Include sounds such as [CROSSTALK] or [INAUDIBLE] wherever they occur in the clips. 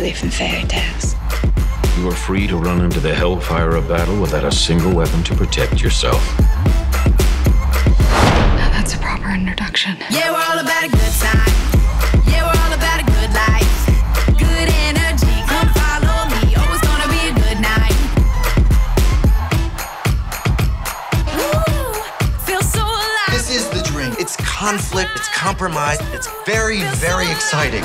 like to believe in fairy tales. You are free to run into the hellfire of battle without a single weapon to protect yourself. Now that's a proper introduction. Yeah, we're all about a good time. Yeah, we're all about a good life. Good energy, come follow me. It's gonna be a good night. Woo, feel so alive. This is the dream. It's conflict, it's compromise, it's very, very exciting.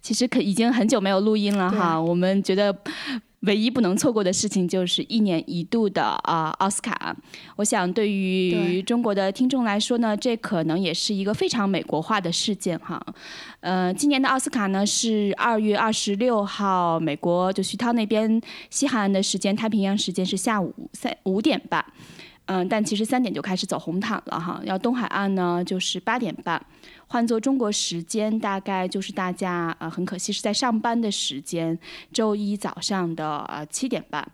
其实可已经很久没有录音了哈，我们觉得唯一不能错过的事情就是一年一度的啊、奥斯卡。我想对于中国的听众来说呢，这可能也是一个非常美国化的事件哈。呃，今年的奥斯卡呢是二月二十六号，美国就徐涛那边西海岸的时间，太平洋时间是下午三五点半。嗯，但其实三点就开始走红毯了哈，要东海岸呢就是八点半，换做中国时间大概就是大家呃很可惜是在上班的时间，周一早上的呃七点半。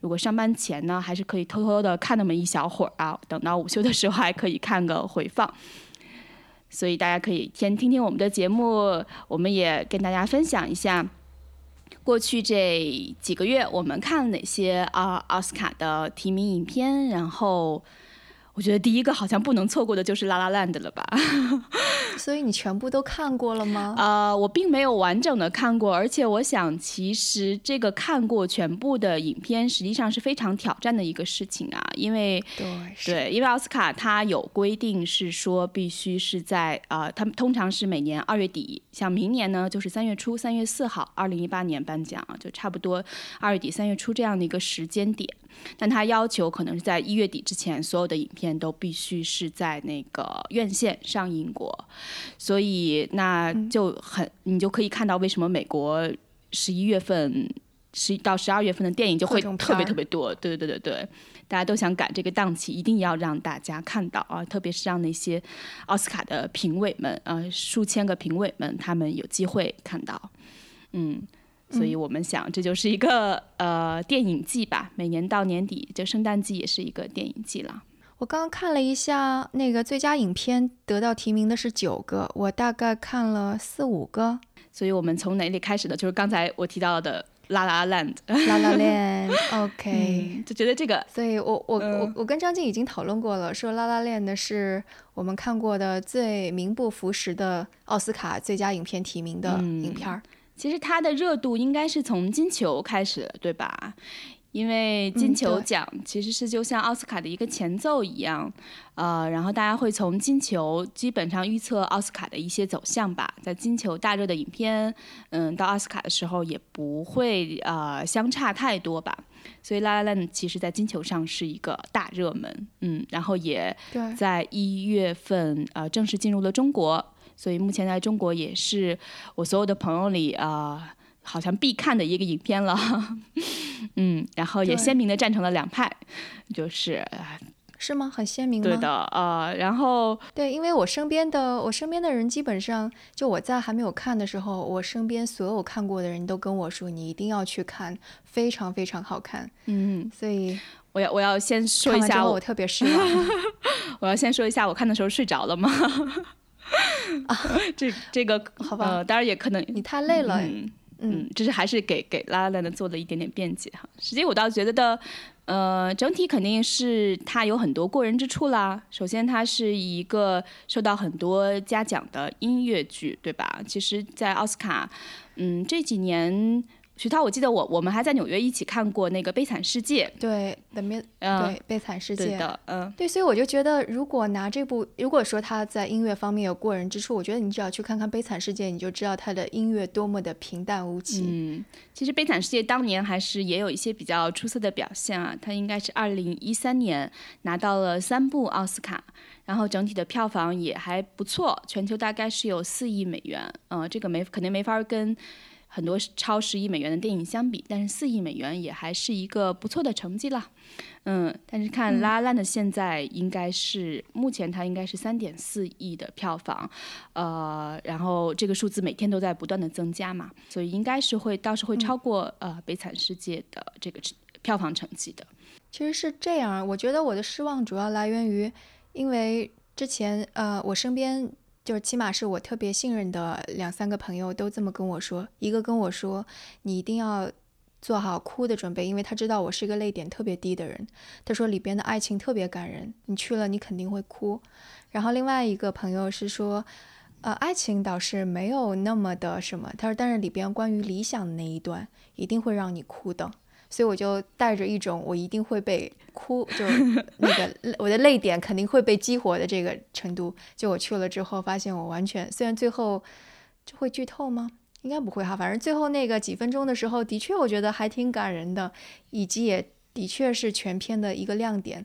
如果上班前呢，还是可以偷偷的看那么一小会儿啊，等到午休的时候还可以看个回放。所以大家可以先听听我们的节目，我们也跟大家分享一下过去这几个月我们看了哪些啊奥斯卡的提名影片，然后我觉得第一个好像不能错过的就是《拉拉 land》了吧？[LAUGHS] 所以你全部都看过了吗？呃，我并没有完整的看过，而且我想，其实这个看过全部的影片，实际上是非常挑战的一个事情啊，因为对，对，因为奥斯卡它有规定是说必须是在呃，他们通常是每年二月底，像明年呢就是三月初，三月四号，二零一八年颁奖啊，就差不多二月底三月初这样的一个时间点。但他要求可能是在一月底之前，所有的影片都必须是在那个院线上映过，所以那就很，你就可以看到为什么美国十一月份。十到十二月份的电影就会特别特别多，对对对对对，大家都想赶这个档期，一定要让大家看到啊！特别是让那些奥斯卡的评委们，呃，数千个评委们，他们有机会看到，嗯，所以我们想这就是一个呃电影季吧，每年到年底，这圣诞季也是一个电影季了。我刚刚看了一下，那个最佳影片得到提名的是九个，我大概看了四五个。所以我们从哪里开始呢？就是刚才我提到的《拉拉 land》，拉拉链，OK，、嗯，就觉得这个所以我我、我嗯我跟张静已经讨论过了，说《拉拉链》的是我们看过的最名不符实的奥斯卡最佳影片提名的嗯影片儿。其实它的热度应该是从金球开始的，对吧？因为金球奖其实是就像奥斯卡的一个前奏一样，呃，然后大家会从金球基本上预测奥斯卡的一些走向吧。在金球大热的影片，嗯，到奥斯卡的时候也不会呃相差太多吧。所以《拉拉 land》其实在金球上是一个大热门，嗯，然后也，在一月份呃正式进入了中国，所以目前在中国也是我所有的朋友里啊、呃好像必看的一个影片了，[LAUGHS] 嗯，然后也鲜明的站成了两派，就是呃是吗？很鲜明吗？对的，呃，然后对，因为我身边的我身边的人基本上，就我在还没有看的时候，我身边所有看过的人都跟我说，你一定要去看，非常非常好看。嗯，所以我要我要先说一下我特别失望。[LAUGHS] 我要先说一下我看的时候睡着了吗？[LAUGHS] [LAUGHS] 这这个 [LAUGHS] 好吧呃，当然也可能你太累了，嗯嗯嗯，这是还是给给拉拉 land 做了一点点辩解哈。实际我倒觉得的，呃，整体肯定是他有很多过人之处啦。首先，他是一个受到很多嘉奖的音乐剧，对吧？其实，在奥斯卡，嗯，这几年。徐涛，我记得我我们还在纽约一起看过那个《悲惨世界》。对，The Mil，、嗯对，悲惨世界。的，嗯，对，所以我就觉得，如果拿这部，如果说他在音乐方面有过人之处，我觉得你只要去看看《悲惨世界》，你就知道他的音乐多么的平淡无奇。嗯，其实《悲惨世界》当年还是也有一些比较出色的表现啊，他应该是二零一三年拿到了三部奥斯卡，然后整体的票房也还不错，全球大概是有四亿美元，嗯、这个没肯定没法跟。很多超十亿美元的电影相比，但是四亿美元也还是一个不错的成绩啦。嗯，但是看《拉拉》的现在应该是、目前它应该是三点四亿的票房，呃，然后这个数字每天都在不断的增加嘛，所以应该是会倒是会超过、呃《悲惨世界》的这个票房成绩的。其实是这样，我觉得我的失望主要来源于，因为之前呃，我身边就是起码是我特别信任的两三个朋友都这么跟我说，一个跟我说你一定要做好哭的准备，因为他知道我是一个泪点特别低的人。他说里边的爱情特别感人，你去了你肯定会哭。然后另外一个朋友是说，呃，爱情倒是没有那么的什么，他说但是里边关于理想的那一段一定会让你哭的。所以我就带着一种我一定会被哭，就那个我的泪点肯定会被激活的这个程度。就我去了之后，发现我完全虽然最后就会剧透吗？应该不会哈，反正最后那个几分钟的时候，的确我觉得还挺感人的，以及也的确是全片的一个亮点。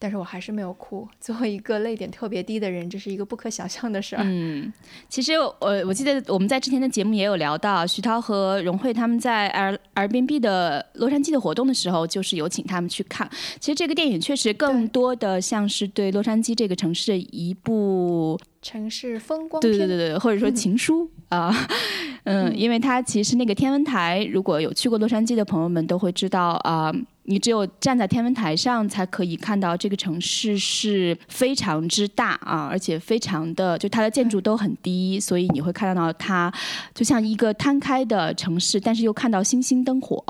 但是我还是没有哭。作为一个泪点特别低的人，这是一个不可想象的事儿。嗯，其实我我记得我们在之前的节目也有聊到，徐涛和荣慧他们在 R Airbnb 的洛杉矶的活动的时候，就是有请他们去看。其实这个电影确实更多的像是对洛杉矶这个城市的一部城市风光对对对，或者说情书啊，嗯，因为它其实那个天文台，如果有去过洛杉矶的朋友们都会知道啊。你只有站在天文台上，才可以看到这个城市是非常之大啊，而且非常的，就它的建筑都很低，所以你会看到它就像一个摊开的城市，但是又看到星星灯火，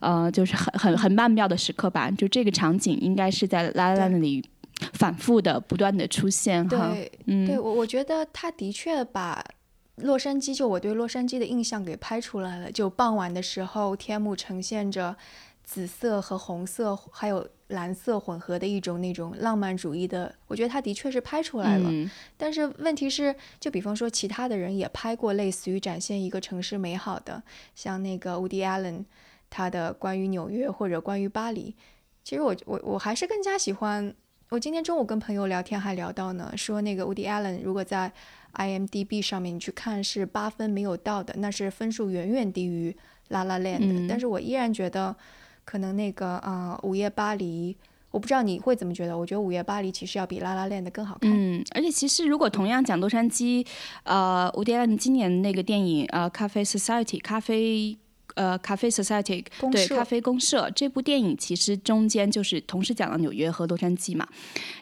呃，就是很很很曼妙的时刻吧。就这个场景应该是在拉拉那里反复的、不断的出现哈。对，嗯，对我我觉得他的确把洛杉矶就我对洛杉矶的印象给拍出来了。就傍晚的时候，天幕呈现着。紫色和红色还有蓝色混合的一种那种浪漫主义的，我觉得他的确是拍出来了。嗯、但是问题是，就比方说其他的人也拍过类似于展现一个城市美好的，像那个 Woody Allen 他的关于纽约或者关于巴黎。其实我我我还是更加喜欢。我今天中午跟朋友聊天还聊到呢，说那个 Woody Allen 如果在 IMDB 上面你去看是八分没有到的，那是分数远远低于 La La Land 的。嗯、但是我依然觉得。可能那个啊，呃《午夜巴黎》，我不知道你会怎么觉得。我觉得《午夜巴黎》其实要比《拉拉链》的更好看。嗯，而且其实如果同样讲洛杉矶，呃，伍迪·艾伦今年那个电影呃，《咖啡 Society》咖啡呃，《咖啡 Society》对，《咖啡公社》这部电影其实中间就是同时讲了纽约和洛杉矶嘛。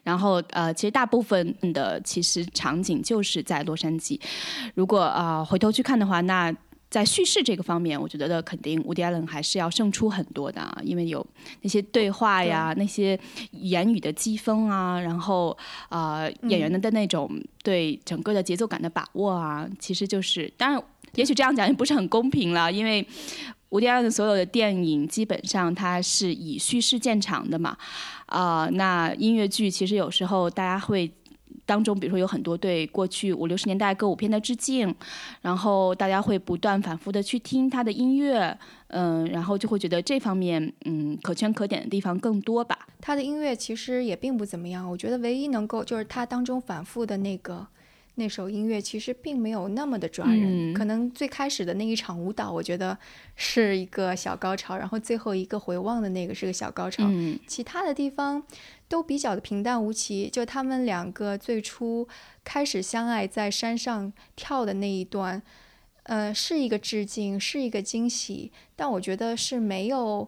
然后呃，其实大部分的其实场景就是在洛杉矶。如果啊、呃、回头去看的话，那。在叙事这个方面，我觉得肯定伍迪·艾伦还是要胜出很多的，因为有那些对话呀，那些言语的激风啊，然后啊、呃、演员的那种对整个的节奏感的把握啊，其实就是当然，也许这样讲也不是很公平了，因为伍迪·艾伦所有的电影基本上它是以叙事见长的嘛，啊、那音乐剧其实有时候大家会。当中，比如说有很多对过去五六十年代歌舞片的致敬，然后大家会不断反复的去听他的音乐，嗯，然后就会觉得这方面嗯可圈可点的地方更多吧。他的音乐其实也并不怎么样，我觉得唯一能够就是他当中反复的那个那首音乐，其实并没有那么的抓人。嗯、可能最开始的那一场舞蹈，我觉得是一个小高潮，然后最后一个回望的那个是个小高潮，嗯、其他的地方。都比较的平淡无奇，就他们两个最初开始相爱，在山上跳的那一段，呃，是一个致敬，是一个惊喜，但我觉得是没有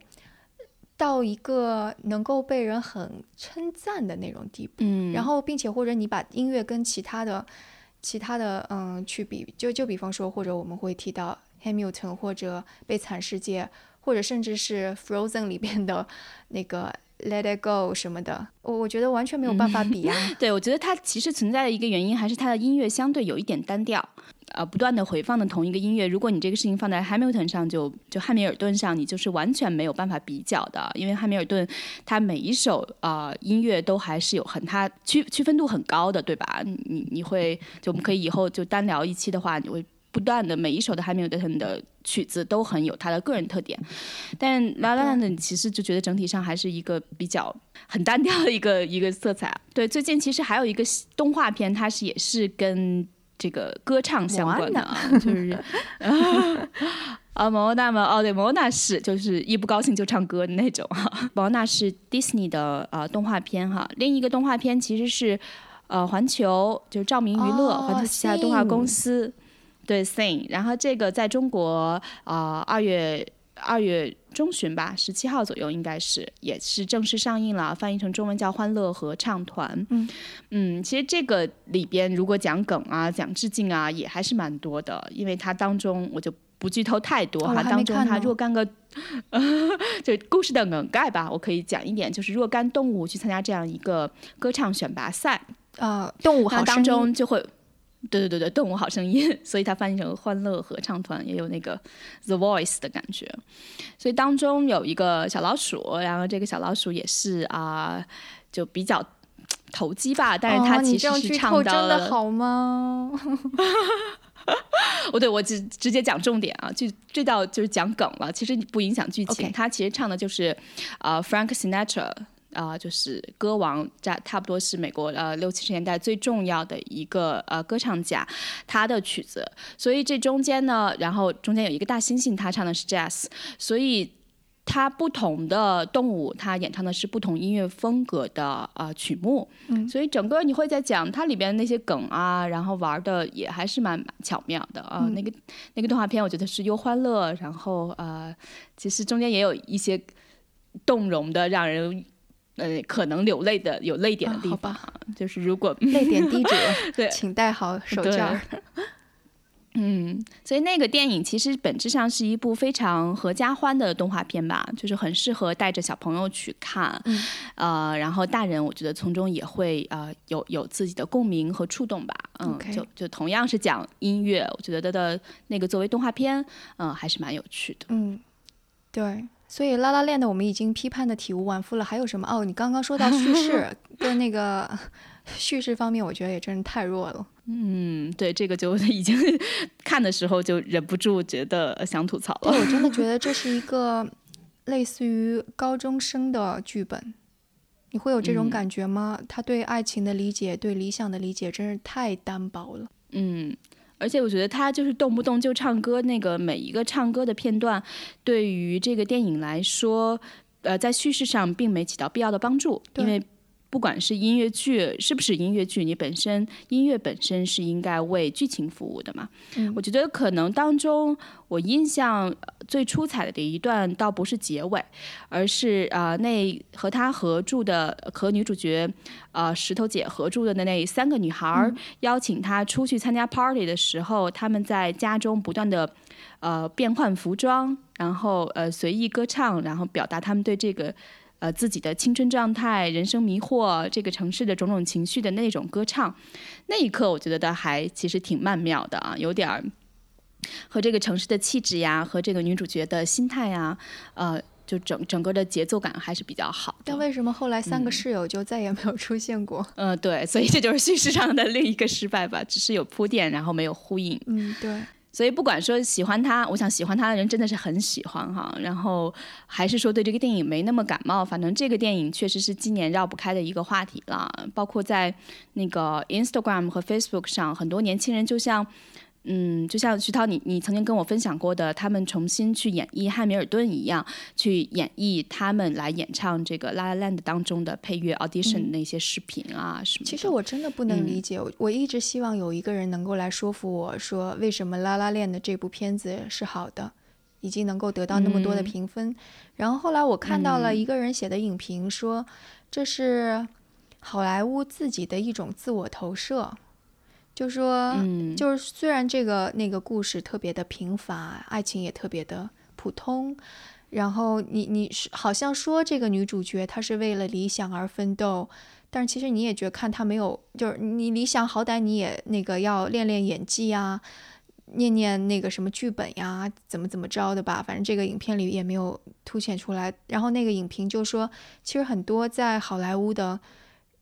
到一个能够被人很称赞的那种地步。嗯，然后，并且或者你把音乐跟其他的、其他的嗯去比，就就比方说，或者我们会提到 Hamilton 或者《悲惨世界》，或者甚至是 Frozen 里边的那个。Let it go 什么的，我我觉得完全没有办法比啊。[LAUGHS] 对，我觉得它其实存在的一个原因，还是它的音乐相对有一点单调。呃不断的回放的同一个音乐，如果你这个事情放在 Hamilton 上，就就汉密尔顿上，你就是完全没有办法比较的，因为汉密尔顿它每一首呃音乐都还是有很它区区分度很高的，对吧？你你会就我们可以以后就单聊一期的话，你会。不断的每一首的汉密尔顿的曲子都很有它的个人特点，但《La La Land》其实就觉得整体上还是一个比较很单调的一个一个色彩。对，最近其实还有一个动画片，它是也是跟这个歌唱相关的啊，就是 [LAUGHS] 啊，摩纳嘛，哦对，摩纳是就是一不高兴就唱歌的那种哈。[LAUGHS] 摩纳是 Disney 的呃动画片哈，另一个动画片其实是呃环球，就是照明娱乐，环球旗下动画公司。对，Sing，然后这个在中国啊，二月二月中旬吧，十七号左右应该是，也是正式上映了，翻译成中文叫《欢乐合唱团》。嗯嗯，其实这个里边如果讲梗啊、讲致敬啊，也还是蛮多的，因为它当中我就不剧透太多哈。当中它若干个，[LAUGHS] 就故事的梗概吧，我可以讲一点，就是若干动物去参加这样一个歌唱选拔赛，呃，动物好当中就会。对对对对，动物好声音，[LAUGHS] 所以它翻译成欢乐合唱团，也有那个 The Voice 的感觉。所以当中有一个小老鼠，然后这个小老鼠也是啊，就比较投机吧，但是它其实是唱到了。真的好吗？[LAUGHS] 哦，对，我直直接讲重点啊，就这道就是讲梗了，其实不影响剧情。它其实唱的就是啊，Frank Sinatra。啊，就是歌王，差差不多是美国呃六七十年代最重要的一个呃歌唱家，他的曲子。所以这中间呢，然后中间有一个大猩猩，他唱的是 jazz。所以它不同的动物，它演唱的是不同音乐风格的呃曲目。嗯，所以整个你会在讲它里边那些梗啊，然后玩的也还是蛮巧妙的啊。那个那个动画片，我觉得是又欢乐，然后呃，其实中间也有一些动容的，让人。呃，可能流泪的有泪点的地方，就是如果泪点低者，[LAUGHS] 对，请带好手绢。[LAUGHS] 嗯，所以那个电影其实本质上是一部非常合家欢的动画片吧，就是很适合带着小朋友去看。嗯，呃，然后大人我觉得从中也会呃有有自己的共鸣和触动吧。嗯，就就同样是讲音乐，我觉得的那个作为动画片，嗯，还是蛮有趣的。嗯，对。所以拉拉链的我们已经批判的体无完肤了，还有什么？哦，你刚刚说到 [LAUGHS] 叙事跟那个 [LAUGHS] 叙事方面，我觉得也真是太弱了。嗯，对，这个就 [LAUGHS] 已经看的时候就忍不住觉得想吐槽了。我真的觉得这是一个类似于高中生的剧本，你会有这种感觉吗？他对爱情的理解，对理想的理解，真是太单薄了。嗯。而且我觉得他就是动不动就唱歌，那个每一个唱歌的片段，对于这个电影来说，呃，在叙事上并没起到必要的帮助，因为。不管是音乐剧是不是音乐剧，你本身音乐本身是应该为剧情服务的嘛？嗯，我觉得可能当中我印象最出彩的一段倒不是结尾，而是啊那和他合著的和女主角啊石头姐合著的那那三个女孩邀请他出去参加 party 的时候，他们在家中不断的呃变换服装，然后呃随意歌唱，然后表达他们对这个。呃，自己的青春状态、人生迷惑、这个城市的种种情绪的那种歌唱，那一刻我觉得还其实挺曼妙的啊，有点儿和这个城市的气质呀，和这个女主角的心态呀，呃，就整整个的节奏感还是比较好。但为什么后来三个室友就再也没有出现过？嗯，对，所以这就是叙事上的另一个失败吧，只是有铺垫，然后没有呼应。嗯，对。所以不管说喜欢他，我想喜欢他的人真的是很喜欢哈。然后还是说对这个电影没那么感冒，反正这个电影确实是今年绕不开的一个话题了。包括在那个 Instagram 和 Facebook 上，很多年轻人就像。嗯，就像徐涛，你你曾经跟我分享过的，他们重新去演绎汉密尔顿一样，去演绎他们来演唱这个《La La Land》当中的配乐 audition 那些视频啊什么。其实我真的不能理解，我一直希望有一个人能够来说服我说，为什么《La La Land》的这部片子是好的，已经能够得到那么多的评分。然后后来我看到了一个人写的影评，说这是好莱坞自己的一种自我投射。就说，就是虽然这个那个故事特别的平凡，爱情也特别的普通，然后你你是好像说这个女主角她是为了理想而奋斗，但是其实你也觉得看她没有，就是你理想好歹你也那个要练练演技啊，念念那个什么剧本呀，怎么怎么着的吧，反正这个影片里也没有凸显出来。然后那个影评就说，其实很多在好莱坞的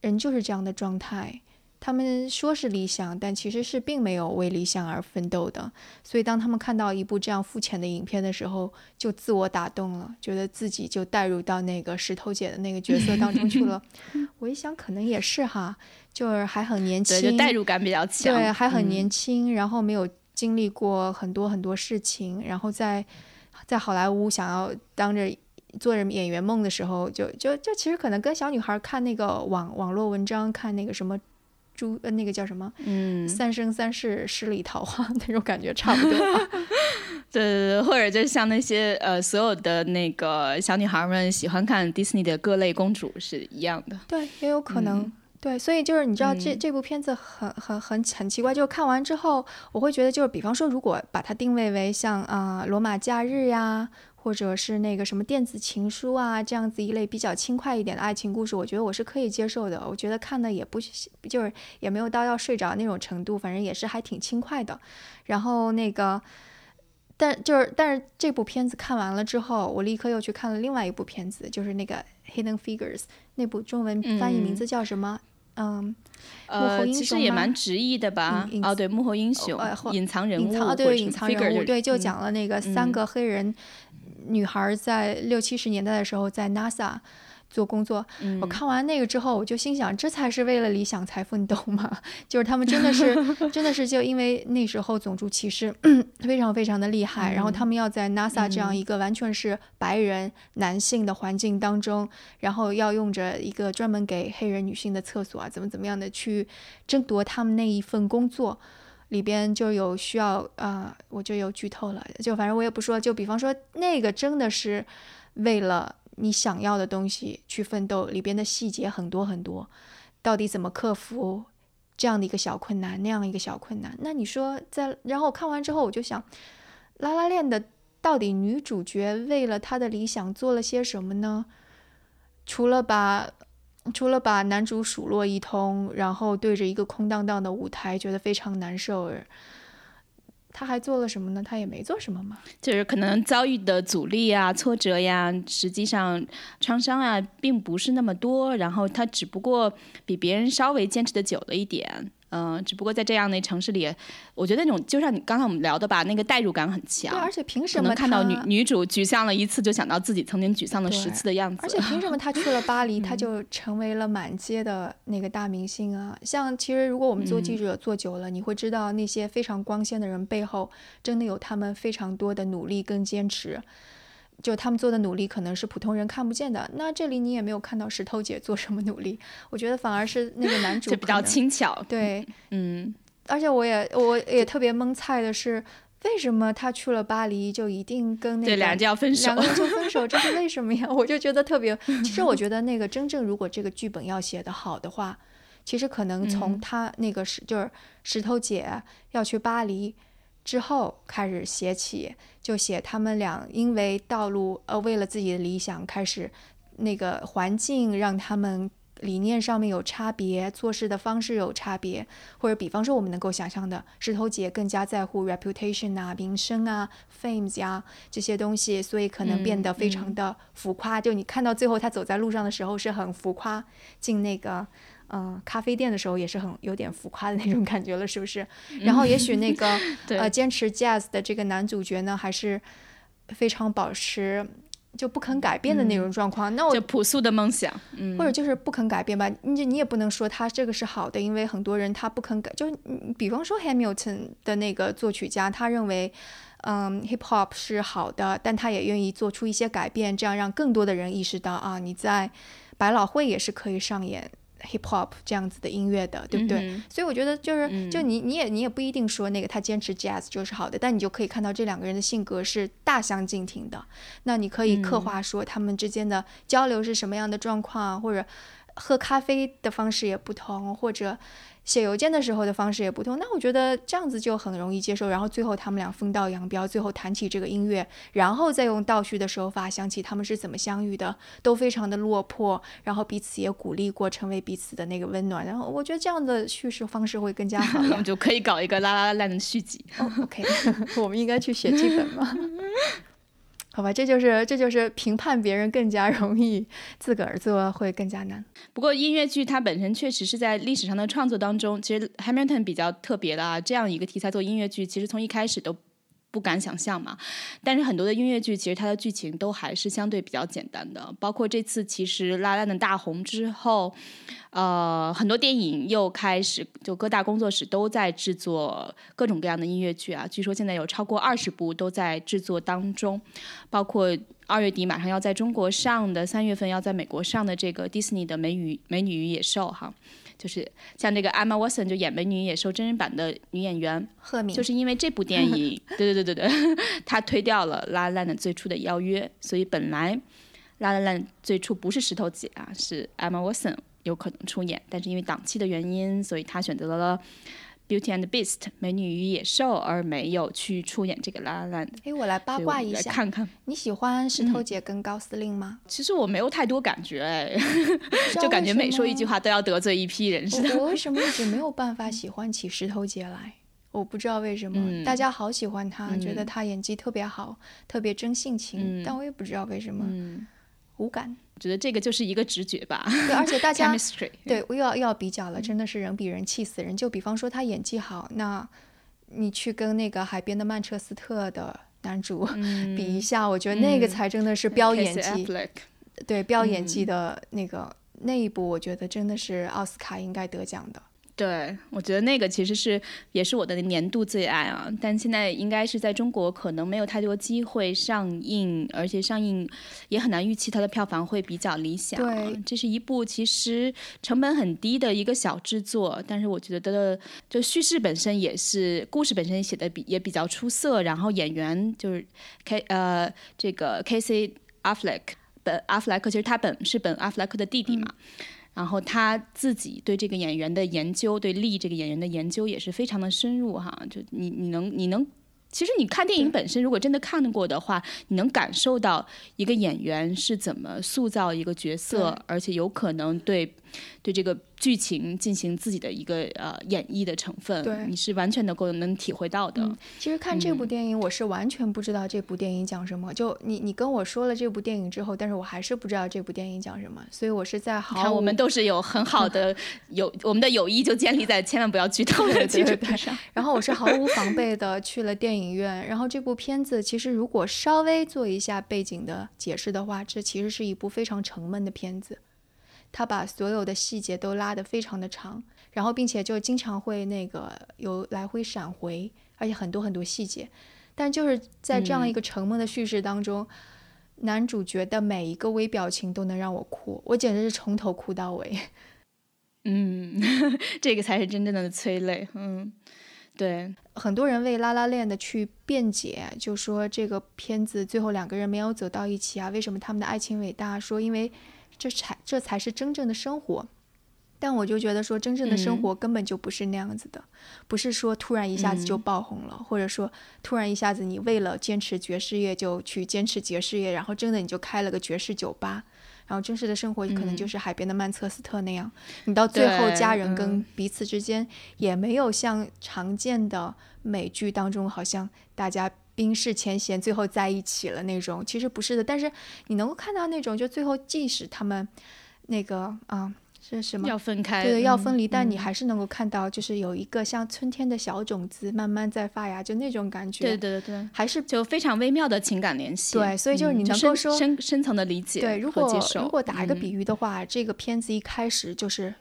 人就是这样的状态。他们说是理想，但其实是并没有为理想而奋斗的。所以当他们看到一部这样肤浅的影片的时候，就自我打动了，觉得自己就带入到那个石头姐的那个角色当中去了。[LAUGHS] 我一想，可能也是哈，就是还很年轻，对，就代入感比较强，对，还很嗯年轻，然后没有经历过很多很多事情，然后在在好莱坞想要当着做着演员梦的时候，就就就其实可能跟小女孩看那个网网络文章，看那个什么朱呃那个叫什么嗯，三生三世十里桃花 [LAUGHS] 那种感觉差不多。[LAUGHS] 对对对，或者就像那些呃所有的那个小女孩们喜欢看迪士尼的各类公主是一样的。对，也有可能。对，所以就是你知道这这部片子很很很很奇怪，就是看完之后，我会觉得就是比方说，如果把它定位为像啊、罗马假日》呀，或者是那个什么电子情书啊这样子一类比较轻快一点的爱情故事，我觉得我是可以接受的。我觉得看的也不就是也没有到要睡着那种程度，反正也是还挺轻快的。然后那个。但就是，但是这部片子看完了之后，我立刻又去看了另外一部片子，就是那个《Hidden Figures》那部中文翻译名字叫什么？嗯，呃，英其实也蛮直译的吧哦，对，幕后英雄呃、隐藏人物，隐藏啊，对，隐藏人物，对，就嗯讲了那个三个黑人女孩在六七十年代的时候在 NASA 做工作。我嗯看完那个之后，我就心想，这才是为了理想才奋斗嘛！[LAUGHS] 就是他们真的是，[LAUGHS] 真的是就因为那时候种族歧视 [CLEARS THROAT] 非常非常的厉害，然后他们要在 NASA 这样一个完全是白人男性的环境当中，然后要用着一个专门给黑人女性的厕所啊，怎么怎么样的去争夺他们那一份工作。里边就有需要啊、我就有剧透了，就反正我也不说，就比方说那个真的是为了你想要的东西去奋斗，里边的细节很多很多，到底怎么克服这样的一个小困难，那样一个小困难？那你说在，然后我看完之后我就想，拉拉链的到底女主角为了她的理想做了些什么呢？除了把除了把男主数落一通，然后对着一个空荡荡的舞台觉得非常难受，他还做了什么呢？他也没做什么嘛。就是可能遭遇的阻力啊、挫折呀，实际上创伤啊，并不是那么多。然后他只不过比别人稍微坚持的久了一点。嗯、只不过在这样的城市里，我觉得那种就像你刚才我们聊的吧，那个代入感很强。对，而且凭什么能看到女女主沮丧了一次，就想到自己曾经沮丧了十次的样子。而且凭什么 [LAUGHS] 她去了巴嗯黎，她就成为了满街的那个大明星啊？像其实如果我们做记嗯者做久了，你会知道那些非常光鲜的人背后，真的有他们非常多的努力跟坚持。就他们做的努力可能是普通人看不见的。那这里你也没有看到石头姐做什么努力，我觉得反而是那个男 [LAUGHS] 主比较轻巧。对，嗯，而且我也我也特别蒙菜的是，为什么他去了巴黎就一定跟那个对，俩人就要分手两。个人就分手，这是为什么呀？[LAUGHS] 我就觉得特别。其实我觉得那个真正如果这个剧本要写得好的话，其实可能从嗯他那个石就是石头姐要去巴黎之后开始写起，就写他们俩因为道路呃为了自己的理想开始那个环境让他们。理念上面有差别，做事的方式有差别，或者比方说我们能够想象的，石头姐更加在乎 reputation 啊、名声啊、fames 呀、这些东西，所以可能变得非常的浮夸。就你看到最后她走在路上的时候是很浮夸，进那个嗯、呃咖啡店的时候也是很有点浮夸的那种感觉了，是不是？然后也许那个对呃坚持 jazz 的这个男主角呢，还是非常保持就不肯改变的那种状况。那我就朴素的梦想，嗯，或者就是不肯改变吧，你你也不能说他这个是好的，因为很多人他不肯改，就比方说 Hamilton 的那个作曲家，他认为，嗯，hip hop 是好的，但他也愿意做出一些改变，这样让更多的人意识到啊，你在百老汇也是可以上演 hip hop 这样子的音乐的，对不对？嗯所以我觉得就是，就你你也你也不一定说那个他坚持 jazz 就是好的，但你就可以看到这两个人的性格是大相径庭的。那你可以刻画说他们之间的交流是什么样的状况，或者喝咖啡的方式也不同，或者写邮件的时候的方式也不同，那我觉得这样子就很容易接受。然后最后他们俩分道扬镳，最后谈起这个音乐，然后再用倒叙的手法想起他们是怎么相遇的，都非常的落魄，然后彼此也鼓励过，成为彼此的那个温暖。然后我觉得这样的叙事方式会更加好 [LAUGHS] 我呀们。就可以搞一个拉拉烂的续集。哦，OK，[LAUGHS] 我们应该去写剧本吗？[LAUGHS] 好吧，这就是这就是评判别人更加容易，自个儿做会更加难。不过音乐剧它本身确实是在历史上的创作当中，其实 Hamilton 比较特别的啊，这样一个题材做音乐剧，其实从一开始都不敢想象嘛。但是很多的音乐剧其实它的剧情都还是相对比较简单的，包括这次其实拉拉的大红之后，呃，很多电影又开始就各大工作室都在制作各种各样的音乐剧啊，据说现在有超过二十部都在制作当中，包括。二月底马上要在中国上的，三月份要在美国上的这个迪士尼的《美女美女与野兽》哈，就是像这个 Emma Watson 就演《美女与野兽》真人版的女演员，赫敏就是因为这部电影，[LAUGHS] 对对对对对，[LAUGHS] 她推掉了拉烂的最初的邀约，所以本来拉拉烂最初不是石头姐啊，是 Emma Watson 有可能出演，但是因为档期的原因，所以她选择了。Beauty and the Beast 美女与野兽，而没有去出演这个拉拉烂的。哎，我来八卦一下，看看。你喜欢石头姐跟高司令吗？其实我没有太多感觉，哎，[LAUGHS] 就感觉每说一句话都要得罪一批人似的。我我为什么一直没有办法喜欢起石头姐来？我不知道为什么，嗯大家好喜欢她，觉得嗯她演技特别好，特别真性情，嗯但我也不知道为什么，嗯，无感。我觉得这个就是一个直觉吧对，而且大家。对，我又要又要比较嗯了，真的是人比人气死人。就比方说他演技好，那你去跟那个海边的曼彻斯特的男主 [LAUGHS] 比一下，我觉得那个嗯才真的是飙演技对，飙演技嗯的那个、那一部，我觉得真的是奥斯卡应该得奖的。对，我觉得那个其实是也是我的年度最爱啊，但现在应该是在中国可能没有太多机会上映，而且上映也很难预期它的票房会比较理想。对，这是一部其实成本很低的一个小制作，但是我觉得的就叙事本身也是故事本身写的比也比较出色，然后演员就是 K 呃这个 Casey Affleck 本阿弗莱克，其实他本是本阿弗莱克的弟弟嘛。然后他自己对这个演员的研究，对利这个演员的研究也是非常的深入哈。就你你能你能，其实你看电影本身，如果真的看过的话，你能感受到一个演员是怎么塑造一个角色，而且有可能对对这个剧情进行自己的一个呃演绎的成分，对你是完全能够能体会到的。嗯，其实看这部嗯电影，我是完全不知道这部电影讲什么。就你你跟我说了这部电影之后，但是我还是不知道这部电影讲什么，所以我是在你毫看，我们都是有很好的 [LAUGHS] 友，我们的友谊就建立在千万不要 [LAUGHS] 剧透的基础上。然后我是毫无防备的去了电影院，然后这部片子其实如果稍微做一下背景的解释的话，这其实是一部非常沉闷的片子，它把所有的细节都拉得非常的长，然后并且就经常会那个有来回闪回，而且很多很多细节，但就是在这样一个沉默的叙事当中。男主角的每一个微表情都能让我哭，我简直是从头哭到尾。嗯，[LAUGHS] 这个才是真正的催泪。嗯，对，很多人为《拉拉链》的去辩解，就说这个片子最后两个人没有走到一起啊，为什么他们的爱情伟大？说因为这才这才是真正的生活。但我就觉得说，真正的生嗯。活根本就不是那样子的，不是说突然一下子就嗯。爆红了，或者说突然一下子你为了坚持爵士乐就去坚持爵士乐，然后真的你就开了个爵士酒吧，然后真实的生活可能就是海边的曼彻斯特那样，你到最后家人跟嗯。彼此之间也没有像常见的美剧当中，好像大家冰释前嫌，最后在一起了那种。其实不是的，但是你能够看到那种，就最后即使他们那个啊。是什么？要分开，对对，要嗯分离，但你嗯还是能够看到，就是有一个像春天的小种子慢慢在发芽，就那种感觉。对对对对，还是就非常微妙的情感联系。对所以就是你能够说深深层的理解对。如果。如果打一个比嗯喻的话，这个片子一开始就是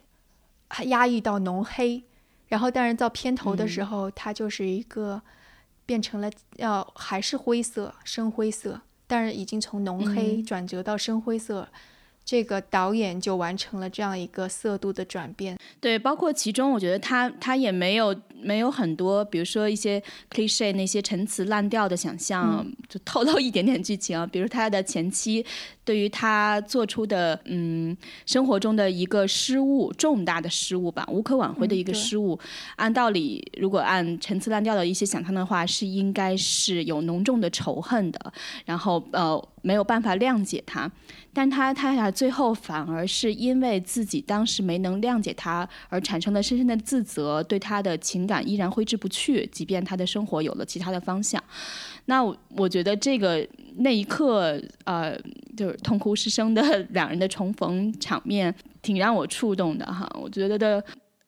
压抑到浓黑，然后但是到片头的时嗯候，它就是一个变成了要还是灰色深灰色，但是已经从浓黑嗯转折到深灰色。这个导演就完成了这样一个色度的转变，对，包括其中，我觉得他他也没有没有很多，比如说一些 cliche 那些陈词滥调的想象，就透露一点点剧情啊，[LAUGHS] 比如他的前妻对于他做出的嗯生活中的一个失误，重大的失误吧，无可挽回的一个失误，按道理如果按陈词滥调的一些想象的话，是应该是有浓重的仇恨的，然后呃没有办法谅解他，但他他呀最后反而是因为自己当时没能谅解他，而产生了深深的自责，对他的情感依然挥之不去，即便他的生活有了其他的方向。那我我觉得这个那一刻，呃，就是痛哭失声的 [LAUGHS] 两人的重逢场面，挺让我触动的哈。我觉得的。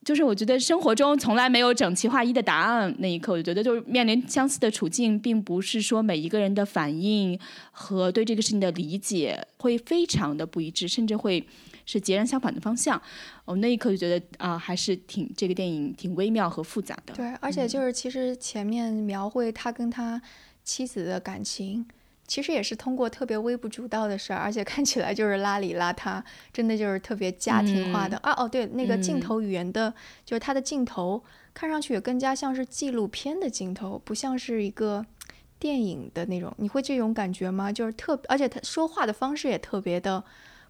就是我觉得生活中从来没有整齐划一的答案。那一刻，我觉得就是面临相似的处境，并不是说每一个人的反应和对这个事情的理解会非常的不一致，甚至会是截然相反的方向。我那一刻就觉得啊、还是挺这个电影挺微妙和复杂的。对，而且就是其实前面描绘他跟他妻子的感情，其实也是通过特别微不足道的事儿，而且看起来就是邋里邋遢，真的就是特别家庭化的、啊。哦，对，那个镜头语言的，就是他的镜头看上去也更加像是纪录片的镜头，不像是一个电影的那种。你会这种感觉吗？就是特，而且他说话的方式也特别的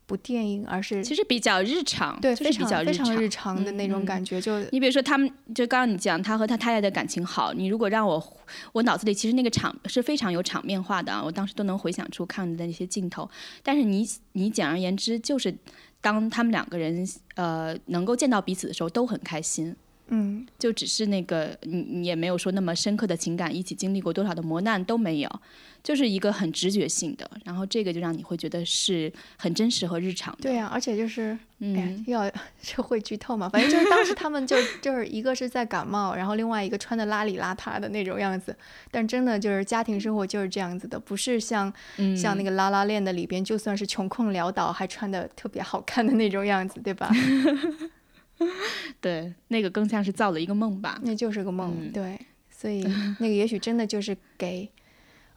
不电影，而是其实比较日常，对非常非常常日常的那种感觉，就你比如说，他们就刚刚你讲他和他太太的感情好，你如果让我，我脑子里其实那个场是非常有场面化的啊，我当时都能回想出看的那些镜头。但是你你简而言之，就是当他们两个人呃能够见到彼此的时候，都很开心。嗯，就只是那个你你也没有说那么深刻的情感，一起经历过多少的磨难都没有，就是一个很直觉性的，然后这个就让你会觉得是很真实和日常的。对呀、而且就是，嗯，又要 [LAUGHS] 这会剧透嘛？反正就是当时他们就就是一个是在感冒，然后另外一个穿的邋里邋遢的那种样子，但真的就是家庭生活就是这样子的，不是像、嗯像那个拉拉链的里边，就算是穷困潦倒还穿的特别好看的那种样子，对吧？[LAUGHS] [LAUGHS] 对，那个更像是造了一个梦吧。那就是个梦，嗯对，[LAUGHS] 所以那个也许真的就是给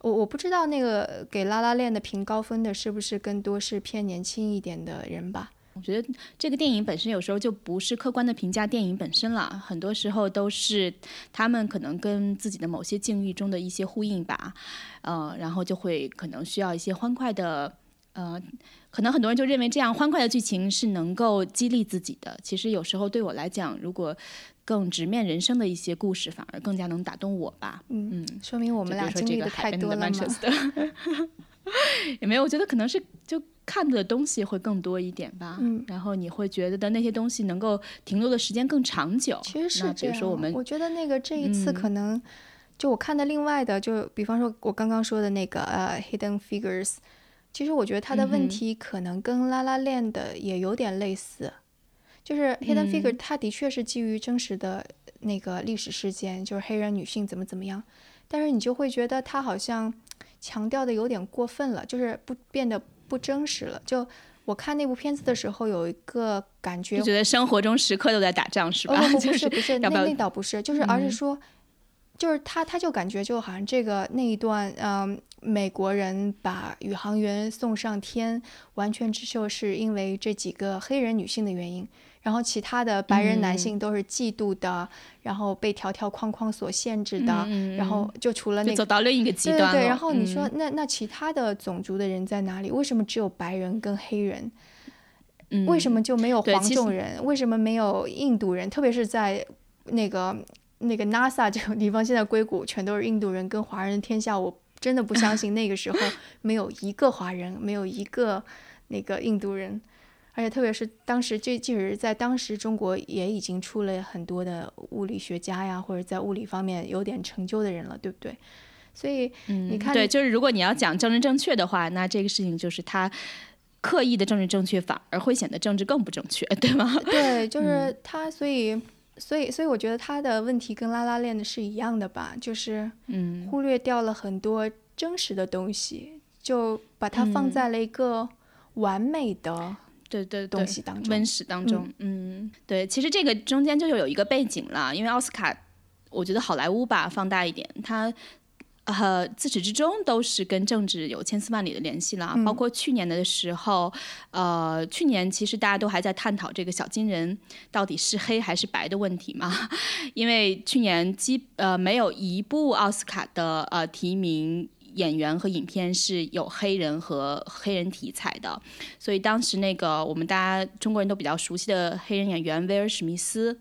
我，我不知道那个给拉拉链的评高分的是不是更多是偏年轻一点的人吧？我觉得这个电影本身有时候就不是客观的评价电影本身了，很多时候都是他们可能跟自己的某些境遇中的一些呼应吧，呃，然后就会可能需要一些欢快的。呃，可能很多人就认为这样欢快的剧情是能够激励自己的。其实有时候对我来讲，如果更直面人生的一些故事，反而更加能打动我吧。嗯，说明我我们俩经历的太多了嘛。[LAUGHS] 也没有，我觉得可能是就看的东西会更多一点吧。嗯然后你会觉得的那些东西能够停留的时间更长久。其实是这样，比如说我们觉得那个这一次嗯可能，就我看的另外的，就比方说我刚刚说的那个呃《Hidden Figures》，其实我觉得他的问题可能跟《拉拉链》的也有点类似，就是《Hidden 嗯。Figure》它的确是基于真实的那个历史事件，就是黑人女性怎么怎么样，但是你就会觉得它好像强调的有点过分了，就是不变得不真实了，就。我看那部片子的时候，有一个感觉就觉得生活中时刻都在打仗，是吧？哦不 [LAUGHS] 是不是，那那倒不是，就是而是嗯。说，就是他他就感觉就好像这个那一段，嗯，美国人把宇航员送上天，完全之秀是因为这几个黑人女性的原因，然后其他的白人男嗯性都是嫉妒的，然后被条条框框所限制的，然后就除了那个。到另一个极端。对对对，然后你说、嗯那那其他的种族的人在哪里？为什么只有白人跟黑人？嗯为什么就没有黄种人？为什么没有印度人？特别是在那个那个 NASA 这种地方，现在硅谷全都是印度人跟华人天下，我真的不相信那个时候 [LAUGHS] 没有一个华人，没有一个那个印度人。而且特别是当时，这即使是在当时，中国也已经出了很多的物理学家呀，或者在物理方面有点成就的人了，对不对？所以你看，嗯对，就是如果你要讲政治正确的话，那这个事情就是他刻意的政治正确，反而会显得政治更不正确，对吗？[LAUGHS] 对，嗯就是他，所以，所以，所以我觉得他的问题跟拉拉链的是一样的吧，就是嗯忽略掉了很多真实的东西，就把它放嗯在了一个完美的对对对东西当中温。室当中，嗯对，其实这个中间就有一个背景了，因为奥斯卡，我觉得好莱坞吧放大一点，它呃，自始至终都是跟政治有千丝万缕的联系了。包括去年的时候，呃，去年其实大家都还在探讨这个小金人到底是黑还是白的问题嘛，[LAUGHS] 因为去年基呃没有一部奥斯卡的呃提名。演员和影片是有黑人和黑人题材的，所以当时那个我们大家中国人都比较熟悉的黑人演员威尔史密斯，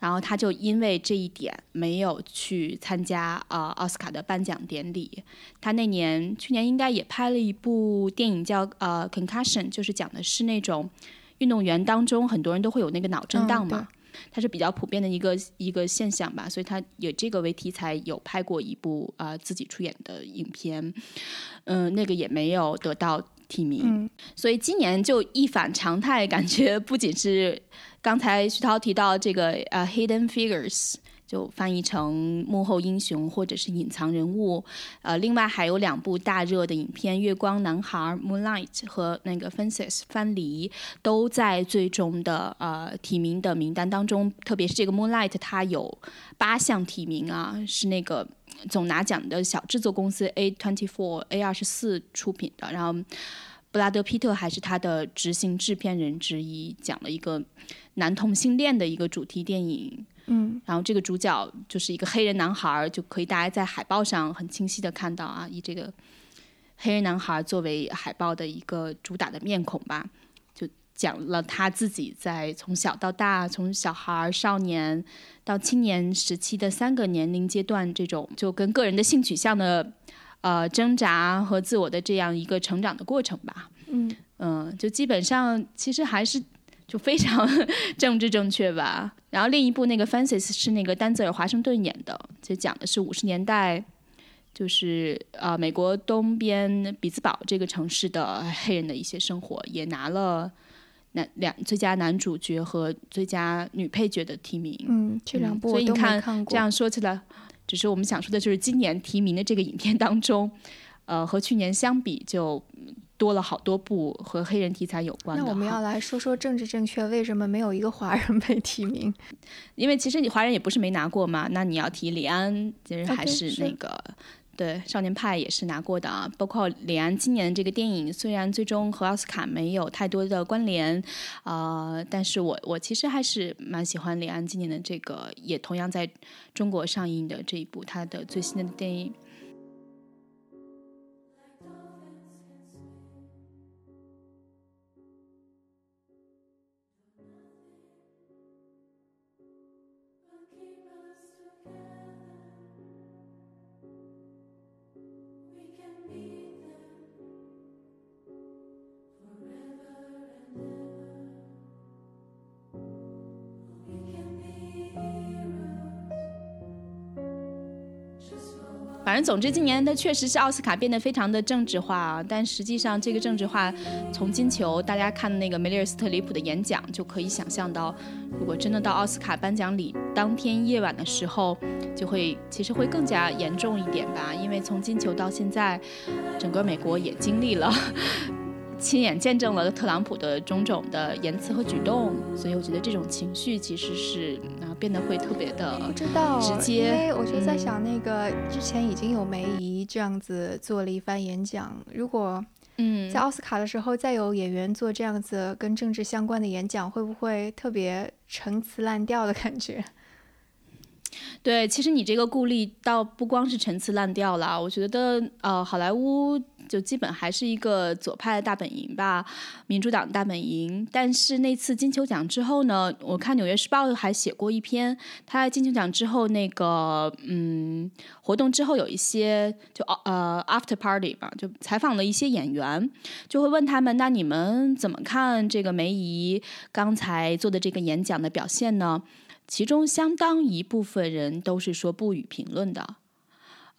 然后他就因为这一点没有去参加呃奥斯卡的颁奖典礼。他那年去年应该也拍了一部电影叫呃 Concussion，就是讲的是那种运动员当中很多人都会有那个脑震荡嘛。它是比较普遍的一个一个现象吧，所以他以这个为题材有拍过一部啊自己出演的影片，嗯，那个也没有得到提名，所以今年就一反常态，感觉不仅是刚才徐涛提到这个呃 hidden figures。就翻译成幕后英雄或者是隐藏人物，呃，另外还有两部大热的影片《月光男孩》（Moonlight） 和那个《Fences》翻离，都在最终的呃提名的名单当中。特别是这个《Moonlight》，它有八项提名啊，是那个总拿奖的小制作公司 A Twenty Four A 二十四出品的。然后布拉德·皮特还是他的执行制片人之一，讲了一个男同性恋的一个主题电影。嗯，然后这个主角就是一个黑人男孩，就可以大家在海报上很清晰的看到啊，以这个黑人男孩作为海报的一个主打的面孔吧，就讲了他自己在从小到大，从小孩、少年到青年时期的三个年龄阶段，这种就跟个人的性取向的呃挣扎和自我的这样一个成长的过程吧。嗯嗯，就基本上其实还是。就非常 [LAUGHS] 政治正确吧。然后另一部那个《Fences》是那个丹泽尔·华盛顿演的，就讲的是五十年代，就是呃美国东边比兹堡这个城市的黑人的一些生活，也拿了男两最佳男主角和最佳女配角的提名。嗯，这两部我都没看过。这样说起来，只是我们想说的就是今年提名的这个影片当中，呃，和去年相比就。多了好多部和黑人题材有关的。那我们要来说说政治正确，为什么没有一个华人被提名？[LAUGHS] 因为其实你华人也不是没拿过嘛。那你要提李安，其实还是那个对少年派也是拿过的啊。包括李安今年这个电影，虽然最终和奥斯卡没有太多的关联啊，但是我我其实还是蛮喜欢李安今年的这个，也同样在中国上映的这一部他的最新的电影。反正总之，今年的确实是奥斯卡变得非常的政治化啊。但实际上，这个政治化从金球大家看那个梅丽尔·斯特里普的演讲就可以想象到，如果真的到奥斯卡颁奖礼当天夜晚的时候，就会其实会更加严重一点吧。因为从金球到现在，整个美国也经历了。亲眼见证了特朗普的种种的言辞和举动，所以我觉得这种情绪其实是啊变得会特别的直接。因为我就在想，那个之前已经有梅姨这样子做了一番演讲，如果嗯在奥斯卡的时候再有演员做这样子跟政治相关的演讲，会不会特别陈词滥调的感觉？[LAUGHS] 对，其实你这个顾虑倒不光是陈词滥调了，我觉得呃好莱坞。就基本还是一个左派的大本营吧，民主党大本营。但是那次金球奖之后呢，我看《纽约时报》还写过一篇，他在金球奖之后那个嗯活动之后有一些就呃 after party 吧，就采访了一些演员，就会问他们，那你们怎么看这个梅姨刚才做的这个演讲的表现呢？其中相当一部分人都是说不予评论的。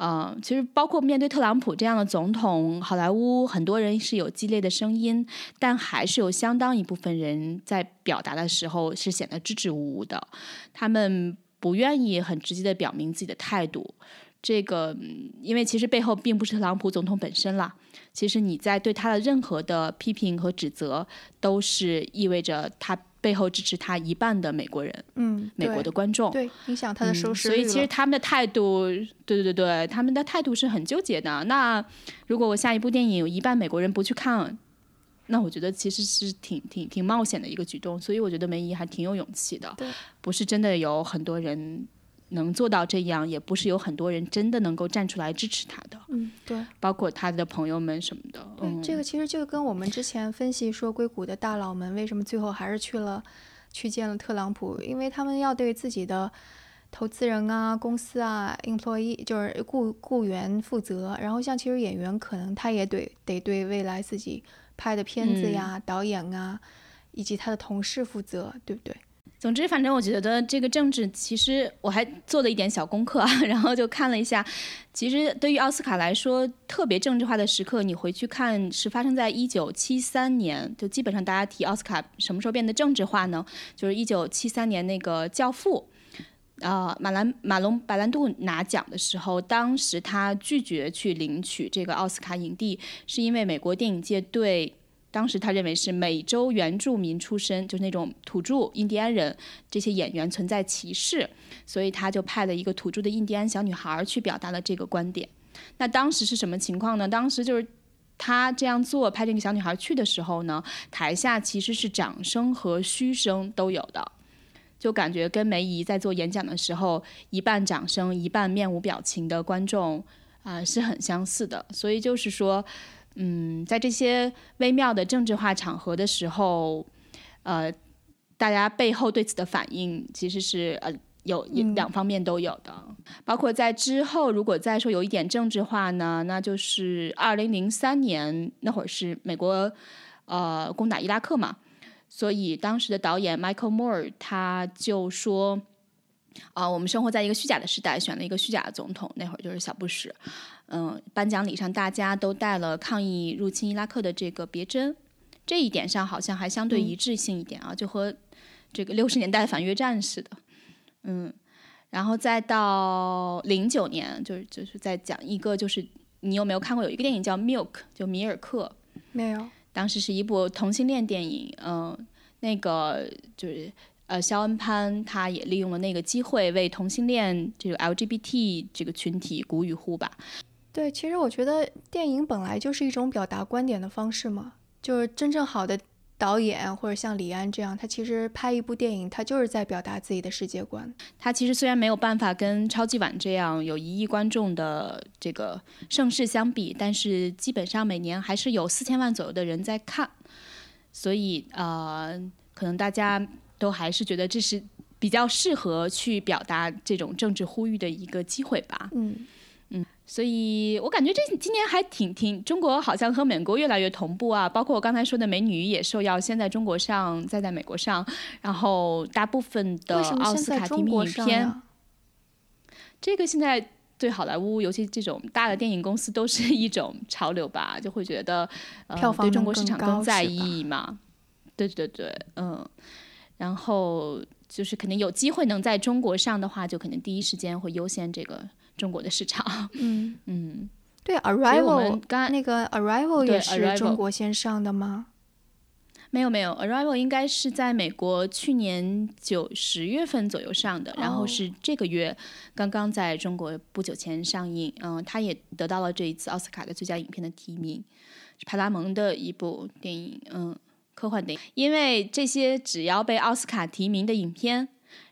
嗯，其实包括面对特朗普这样的总统，好莱坞很多人是有激烈的声音，但还是有相当一部分人在表达的时候是显得支支吾吾的，他们不愿意很直接的表明自己的态度。这个，因为其实背后并不是特朗普总统本身啦，其实你在对他的任何的批评和指责，都是意味着他背后支持他一半的美国人，嗯，美国的观众。对影响他的收视嗯、所以其实他们的态度，对对对对，他们的态度是很纠结的。那如果我下一部电影有一半美国人不去看，那我觉得其实是挺挺挺冒险的一个举动。所以我觉得梅姨还挺有勇气的，不是真的有很多人能做到这样，也不是有很多人真的能够站出来支持他的，嗯，对。包括他的朋友们什么的。对，嗯，这个其实就跟我们之前分析说硅谷的大佬们为什么最后还是去了去见了特朗普，因为他们要对自己的投资人啊、公司啊、employee 就是雇雇员负责。然后像其实演员可能他也得得对未来自己拍的片子呀、导演啊以及他的同事负责，对不对？总之，反正我觉得这个政治，其实我还做了一点小功课啊，[LAUGHS] 然后就看了一下。其实对于奥斯卡来说，特别政治化的时刻，你回去看是发生在一九七三年。就基本上大家提奥斯卡什么时候变得政治化呢？就是一九七三年那个《教父》。呃，马兰马龙白兰度拿奖的时候，当时他拒绝去领取这个奥斯卡影帝，是因为美国电影界对当时他认为是美洲原住民出身，就是那种土著印第安人这些演员存在歧视，所以他就派了一个土著的印第安小女孩去表达了这个观点。那当时是什么情况呢？当时就是他这样做，派这个小女孩去的时候呢，台下其实是掌声和嘘声都有的。就感觉跟梅姨在做演讲的时候，一半掌声，一半面无表情的观众啊、是很相似的。所以就是说，嗯，在这些微妙的政治化场合的时候，呃，大家背后对此的反应其实是呃有两方面都有的，包括在之后如果再说有一点政治化呢，那就是二零零三年那会儿是美国呃攻打伊拉克嘛，所以当时的导演 Michael Moore 他就说。啊、我们生活在一个虚假的时代，选了一个虚假的总统。那会儿就是小布什，嗯，颁奖礼上大家都带了抗议入侵伊拉克的这个别针，这一点上好像还相对一致性一点啊，就和这个六十年代反越战似的，嗯，然后再到零九年，就是就是在讲一个，就是你有没有看过有一个电影叫《Milk》，就米尔克，没有，当时是一部同性恋电影，嗯、那个就是呃，肖恩潘他也利用了那个机会为同性恋这个 LGBT 这个群体鼓与呼吧。对，其实我觉得电影本来就是一种表达观点的方式嘛，就是真正好的导演或者像李安这样，他其实拍一部电影，他就是在表达自己的世界观。他其实虽然没有办法跟超级碗这样有一亿观众的这个盛世相比，但是基本上每年还是有四千万左右的人在看，所以呃，可能大家都还是觉得这是比较适合去表达这种政治呼吁的一个机会吧。嗯，所以我感觉这今年还挺挺，中国好像和美国越来越同步啊。包括我刚才说的《美女与野兽》要先在中国上，再在美国上，然后大部分的奥斯卡提名影片，这个现在对好莱坞，尤其这种大的电影公司，都是一种潮流吧，就会觉得、呃、票房对中国市场高更在意嘛。对对对，嗯，然后就是肯定有机会能在中国上的话，就肯定第一时间会优先这个中国的市场。[LAUGHS] 嗯，嗯，对，Arrival 刚那个 Arrival 也是中国先上的吗？没有没有，Arrival 应该是在美国去年九十月份左右上的，然后哦是这个月刚刚在中国不久前上映。嗯，他也得到了这一次奥斯卡的最佳影片的提名，是派拉蒙的一部电影，嗯，科幻电影。因为这些只要被奥斯卡提名的影片，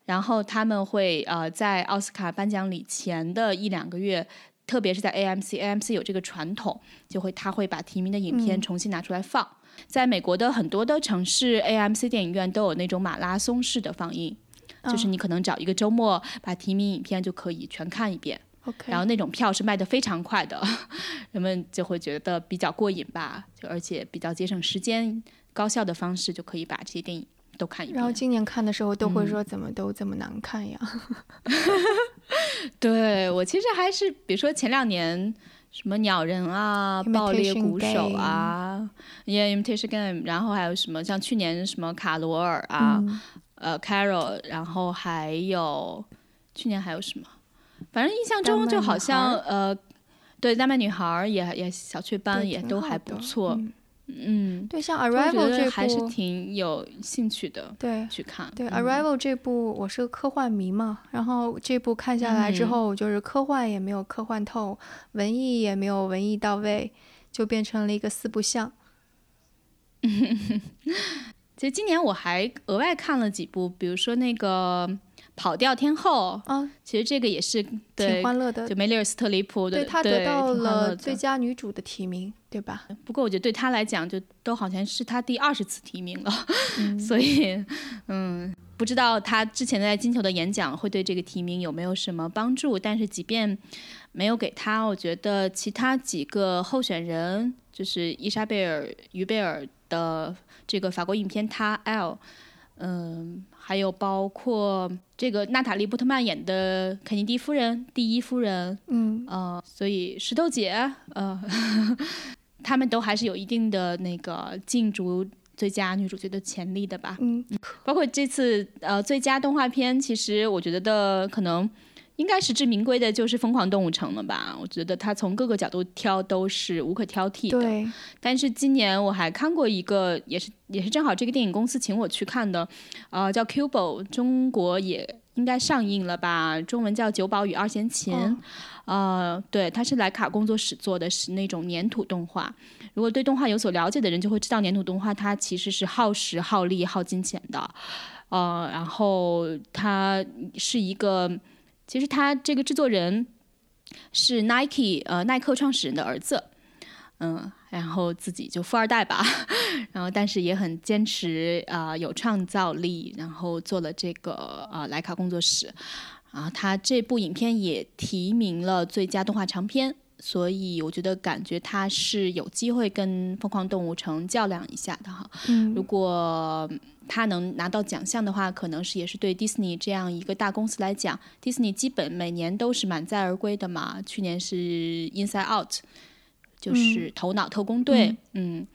然后他们会呃在奥斯卡颁奖礼前的一两个月。特别是在 AMC，AMC 有这个传统，就会他会把提名的影片嗯重新拿出来放。在美国的很多的城市，AMC 电影院都有那种马拉松式的放映，就是哦你可能找一个周末把提名影片就可以全看一遍，OK，然后那种票是卖的非常快的，[LAUGHS] 人们就会觉得比较过瘾吧，就而且比较节省时间、高效的方式就可以把这些电影都看一遍。然后今年看的时候都会嗯说怎么都这么难看呀？[LAUGHS] 对我其实还是，比如说前两年什么鸟人啊、爆裂鼓手啊、Yeah Imitation Game，然后还有什么像去年什么卡罗尔啊、嗯呃 Carol，然后还有去年还有什么，反正印象中就好像呃，对丹麦女孩儿也也小雀斑也都还不错，嗯嗯，对，像 Arrival 这部还是挺有兴趣的对去看。对嗯 Arrival 这部我是个科幻迷嘛，然后这部看下来之嗯后，就是科幻也没有科幻透，文艺也没有文艺到位，就变成了一个四不像。[LAUGHS] 其实今年我还额外看了几部，比如说那个《跑调天后》，啊，其实这个也是挺，欢乐的就。梅丽尔·斯特里普的，对她得到了最佳女主的提名，对吧？不过我觉得对她来讲，就都好像是她第二十次提名了，嗯 [LAUGHS] 所以嗯，不知道她之前在金球的演讲会对这个提名有没有什么帮助。但是即便没有给她，我觉得其他几个候选人，就是伊莎贝尔·于贝尔的这个法国影片《他 L》，嗯，还有包括这个娜塔莉·波特曼演的肯尼迪夫人、第一夫人，嗯，呃，所以石头姐，呃，[LAUGHS] 他们都还是有一定的那个竞逐最佳女主角的潜力的吧。嗯，包括这次呃最佳动画片，其实我觉得的可能应该实至名归的就是《疯狂动物城》了吧。我觉得它从各个角度挑都是无可挑剔的。对，但是今年我还看过一个，也是也是正好这个电影公司请我去看的，呃，叫 Cubo，中国也应该上映了吧？中文叫《九宝与二弦琴》哦呃，对，它是莱卡工作室做的，是那种粘土动画。如果对动画有所了解的人，就会知道粘土动画它其实是耗时、耗力、耗金钱的。呃，然后它是一个，其实他这个制作人是 Nike 呃耐克创始人的儿子，嗯，然后自己就富二代吧，[LAUGHS] 然后但是也很坚持啊、呃有创造力，然后做了这个呃莱卡工作室，啊，他这部影片也提名了最佳动画长片，所以我觉得感觉他是有机会跟《疯狂动物城》较量一下的哈。嗯。如果他能拿到奖项的话，可能是也是对迪士尼这样一个大公司来讲，迪士尼基本每年都是满载而归的嘛。去年是《Inside Out》，就是《头脑特工队》，嗯。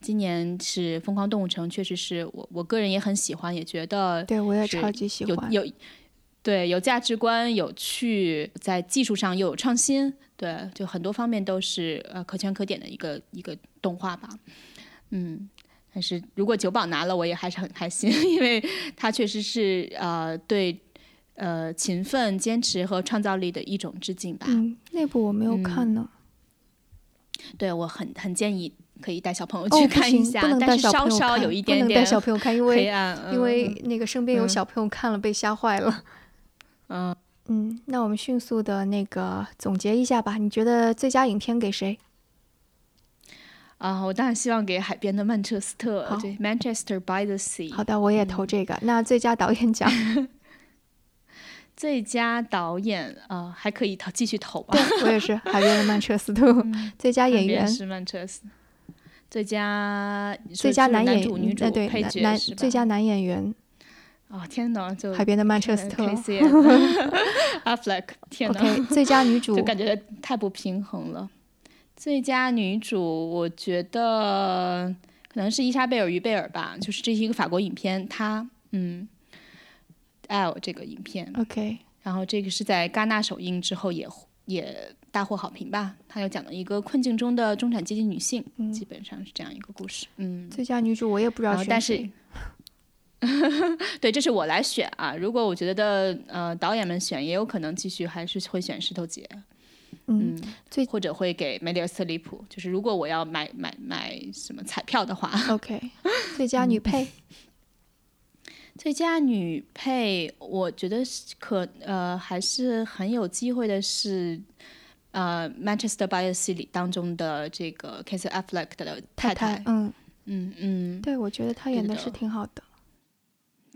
今年是《疯狂动物城》，确实是我我个人也很喜欢，也觉得对我也超级喜欢。有有对有价值观、有趣，在技术上又有创新，对，就很多方面都是呃可圈可点的一个一个动画吧。嗯，但是如果九宝拿了，我也还是很开心，因为他确实是呃对呃勤奋、坚持和创造力的一种致敬吧。嗯，那部我没有看呢。对我很很建议可以带小朋友哦，去，看一下，不能带但是稍小朋友看，稍有一不能带点点小朋友看，因为因为那个身边有嗯小朋友看了被吓坏了。嗯。嗯，那我们迅速的那个总结一下吧。你觉得最佳影片给谁？啊，我当然希望给海边的曼彻斯特，好这 Manchester by the Sea。好的，我也投这个。那最佳导演奖，[LAUGHS] [LAUGHS] 最佳导演，呃，还可以投继续投吧。对我也是海边的曼彻斯特。最佳演员，是曼彻斯特。最佳最佳男演女主、呃对配男最佳男演员，哦天哪，就海边的曼彻斯特。[LAUGHS] Affleck，天哪最佳女主就，感觉太不平衡了。最佳女主，我觉得可能是伊莎贝尔·于贝尔吧，就是这是一个法国影片，她嗯，L 这个影片，OK，然后这个是在戛纳首映之后也也大获好评吧。它又讲了一个困境中的中产阶级女性，基本上是这样一个故事。嗯，最佳女主我也不知道选谁。[LAUGHS] 对，这是我来选啊。如果我觉得呃导演们选，也有可能继续还是会选石头姐，嗯，最或者会给梅丽尔·斯特里普。就是如果我要买买买什么彩票的话，OK，[LAUGHS] 最佳女配，最佳女配，我觉得是可呃还是很有机会的是。呃，《Manchester by the Sea》里当中的这个 Casey Affleck 的太太，嗯，嗯嗯，对，我觉得她演的是挺好的。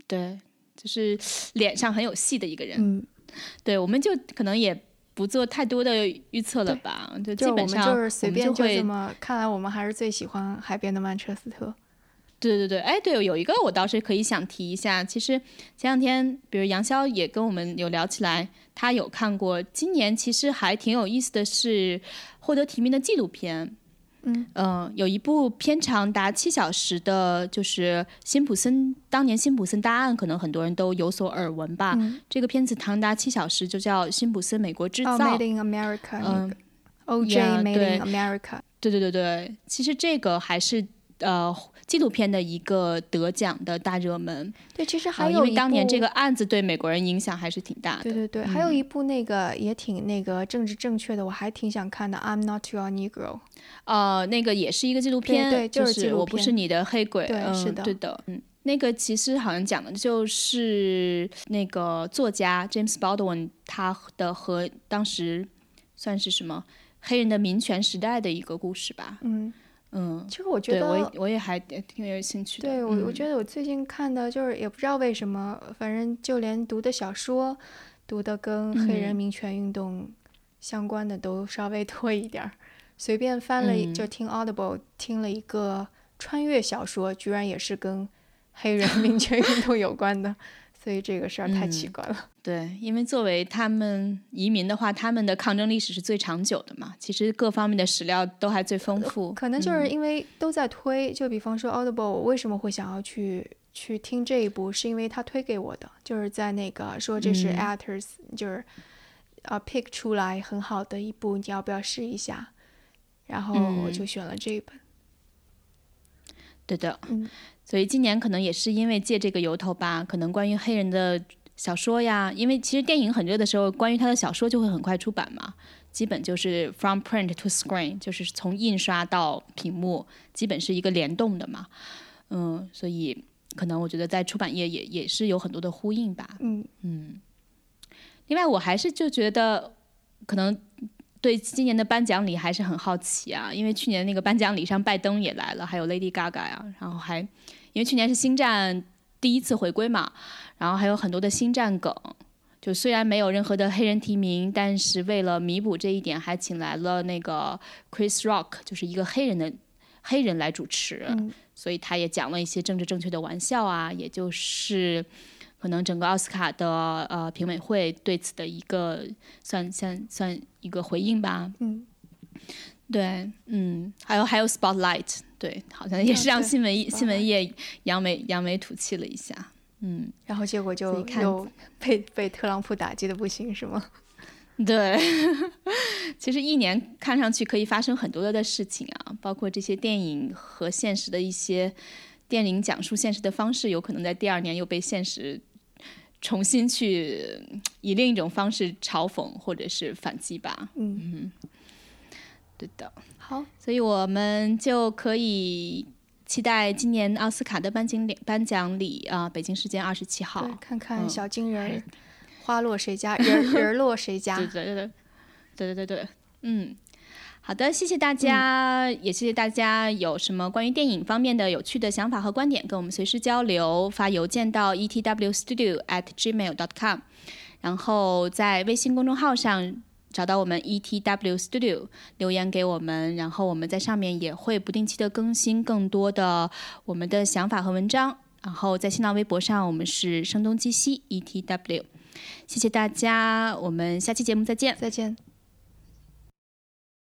对，就是脸上很有戏的一个人。嗯，对，我们就可能也不做太多的预测了吧，就基就我们本上就是随便会这么，看来我们还是最喜欢海边的曼彻斯特。对对对，哎，对，有一个我倒是可以想提一下，其实前两天，比如杨潇也跟我们有聊起来，他有看过，今年其实还挺有意思的是获得提名的纪录片。嗯呃有一部片长达七小时的，就是辛普森当年辛普森大案，可能很多人都有所耳闻吧。嗯这个片子长达七小时，就叫《辛普森美国制造》。哦，Made in America 那嗯，O.J. Made in America。对对对对，其实这个还是呃纪录片的一个得奖的大热门。对，其实啊还有一因为当年这个案子对美国人影响还是挺大的。对对对，还有一部那个也挺那个政治正确的，我还挺想看的。I'm not your Negro。呃，那个也是一个纪录片，对就就是纪录片我不是你的黑鬼，对嗯，是的对的，嗯。那个其实好像讲的就是那个作家 James Baldwin 他的和当时算是什么黑人的民权时代的一个故事吧，嗯，嗯，其实我觉得我我也还挺有兴趣的。对我我嗯觉得我最近看的就是也不知道为什么，反正就连读的小说，读的跟黑人嗯民权运动相关的都稍微 [LAUGHS] 多一点儿。随便翻了就听 Audible 听了一个穿越小说，居然也是跟黑人民权运动有关的，所以这个事儿太奇嗯怪了。[LAUGHS] 对，因为作为他们移民的话，他们的抗争历史是最长久的嘛，其实各方面的史料都还最丰富。可能就是嗯因为都在推，就比方说 Audible，我为什么会想要去去听这一部，是因为他推给我的，就是在那个说这是嗯 actors，、就是啊、pick 出来很好的一部，你要不要试一下？然后我嗯就选了这一本。对的，嗯所以今年可能也是因为借这个由头吧，可能关于黑人的小说呀，因为其实电影很热的时候，关于他的小说就会很快出版嘛，基本就是 from print to screen，就是从印刷到屏幕，基本是一个联动的嘛，嗯，所以可能我觉得在出版业也也是有很多的呼应吧，嗯。嗯，另外，我还是就觉得，可能对今年的颁奖礼还是很好奇啊，因为去年那个颁奖礼上拜登也来了，还有 Lady Gaga 呀、然后还因为去年是星战第一次回归嘛，然后还有很多的星战梗。就虽然没有任何的黑人提名，但是为了弥补这一点，还请来了那个 Chris Rock，就是一个黑人的黑人来主持。嗯所以他也讲了一些政治正确的玩笑啊，也就是可能整个奥斯卡的呃评委会对此的一个算算算一个回应吧。嗯，对，嗯，还有还有 Spotlight，对，好像也是让新闻、新闻业扬眉扬眉吐气了一下。嗯，然后结果就又 [LAUGHS] 被被特朗普打击的不行，是吗？[LAUGHS] 对，[LAUGHS] 其实一年看上去可以发生很多的事情啊，包括这些电影和现实的一些电影讲述现实的方式，有可能在第二年又被现实重新去以另一种方式嘲讽或者是反击吧。嗯，对的，好，所以我们就可以期待今年奥斯卡的颁奖礼颁奖礼啊、北京时间二十七号，。看看嗯。小金人儿花落谁家，人儿 [LAUGHS] 人落谁家。对。对对对。对对对对，嗯，好的，谢谢大家，也谢谢大家有什么关于电影方面的有趣的想法和观点，跟我们随时交流，发邮件到 etwstudio at gmail dot com，然后在微信公众号上。找到我们 ETW Studio 留言给我们，然后我们在上面也会不定期的更新更多的我们的想法和文章。然后在新浪微博上，我们是声东击西 ETW。谢谢大家，我们下期节目再见。再见。